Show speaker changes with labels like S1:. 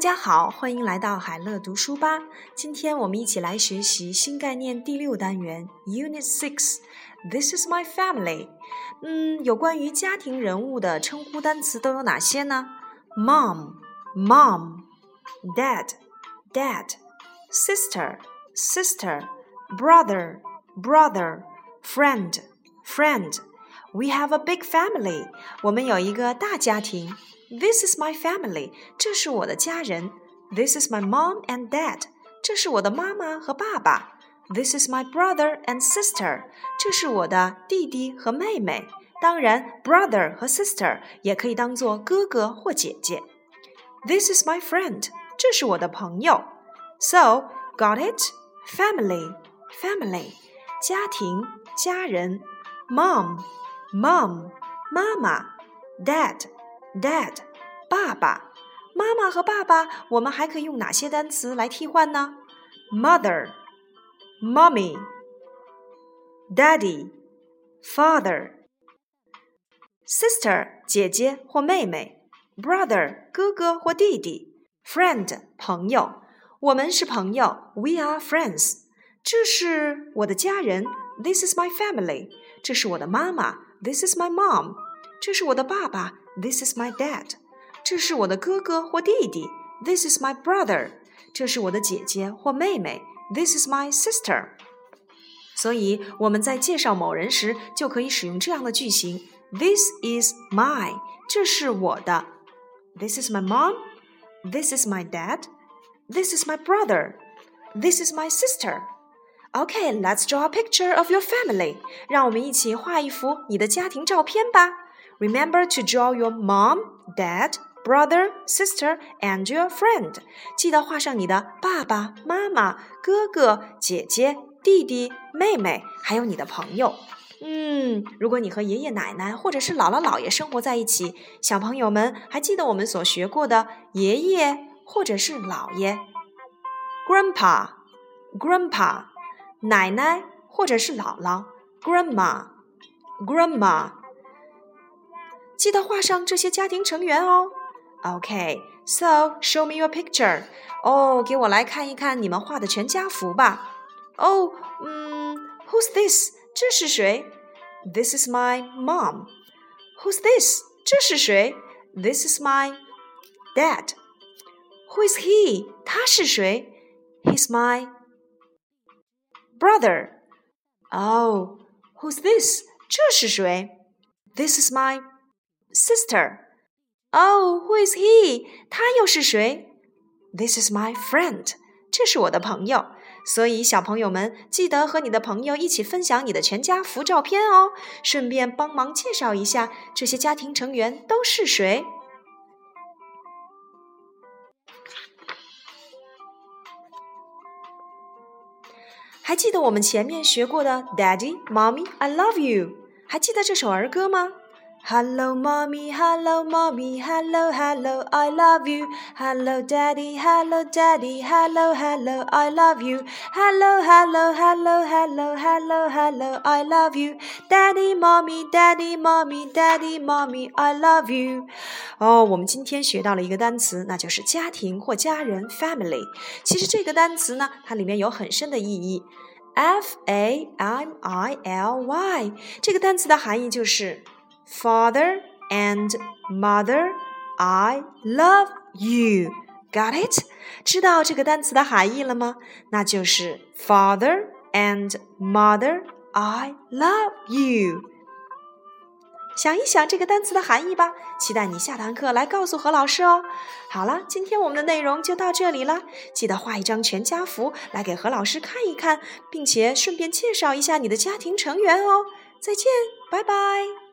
S1: 家好，欢迎来到海乐读书吧。今天我们一起来学习新概念第六单元 Unit Six。This is my family。嗯，有关于家庭人物的称呼单词都有哪些呢？Mom, mom, dad, dad, sister, sister, brother, brother, friend, friend. We have a big family. 我们有一个大家庭。 This is my family. 这是我的家人。This is my mom and dad. 这是我的妈妈和爸爸。This is my brother and sister. 这是我的弟弟和妹妹。当然，brother 和 sister 也可以当做哥哥或姐姐。This is my friend. 这是我的朋友。So, got it? Family, family. 家庭，家人。Mom, mom, 妈妈。Dad, dad, 爸爸。妈妈和爸爸，我们还可以用哪些单词来替换呢？Mother, mommy, daddy, father, sister 姐姐或妹妹，brother 哥哥或弟弟，friend 朋友。我们是朋友，we are friends。这是我的家人，this is my family。这是我的妈妈，this is my mom。这是我的爸爸 ，this is my dad。这是我的哥哥或弟弟，this is my brother。这是我的姐姐或妹妹，this is my sister。所以我们在介绍某人时，就可以使用这样的句型：This is my，这是我的；This is my mom，This is my dad，This is my brother，This is my sister。Okay, let's draw a picture of your family. 让我们一起画一幅你的家庭照片吧。 Remember to draw your mom, dad, brother, sister, and your friend. 记得画上你的爸爸妈妈、哥哥姐姐。弟弟、妹妹，还有你的朋友。嗯，如果你和爷爷奶奶或者是姥姥姥爷生活在一起，小朋友们还记得我们所学过的爷爷或者是姥爷，grandpa，grandpa，奶奶或者是姥姥，grandma，grandma。记得画上这些家庭成员哦。OK，so show me your picture。哦，给我来看一看你们画的全家福吧。哦，嗯，Who's this？这是谁？This is my mom. Who's this？这是谁？This is my dad. Who is he？他是谁？He's my brother. Oh, who's this？这是谁？This is my sister. Oh, who is he？他又是谁？This is my friend. 这是我的朋友。所以，小朋友们记得和你的朋友一起分享你的全家福照片哦，顺便帮忙介绍一下这些家庭成员都是谁。还记得我们前面学过的 “Daddy, Mommy, I love you”？还记得这首儿歌吗 ？Hello, mommy. Hello, mommy. Hello, hello. I love you. Hello, daddy. Hello, daddy. Hello, hello. I love you. Hello, hello, hello, hello, hello, hello. I love you. Daddy, mommy, daddy, mommy, daddy, mommy. I love you. 哦，我们今天学到了一个单词，那就是家庭或家人 （family）。其实这个单词呢，它里面有很深的意义。F A M I L Y 这个单词的含义就是。 Father and mother, I love you. Got it? 知道这个单词的含义了吗？那就是 Father and mother, I love you. 想一想这个单词的含义吧。期待你下堂课来告诉何老师哦。好了，今天我们的内容就到这里了。记得画一张全家福来给何老师看一看，并且顺便介绍一下你的家庭成员哦。再见，拜拜。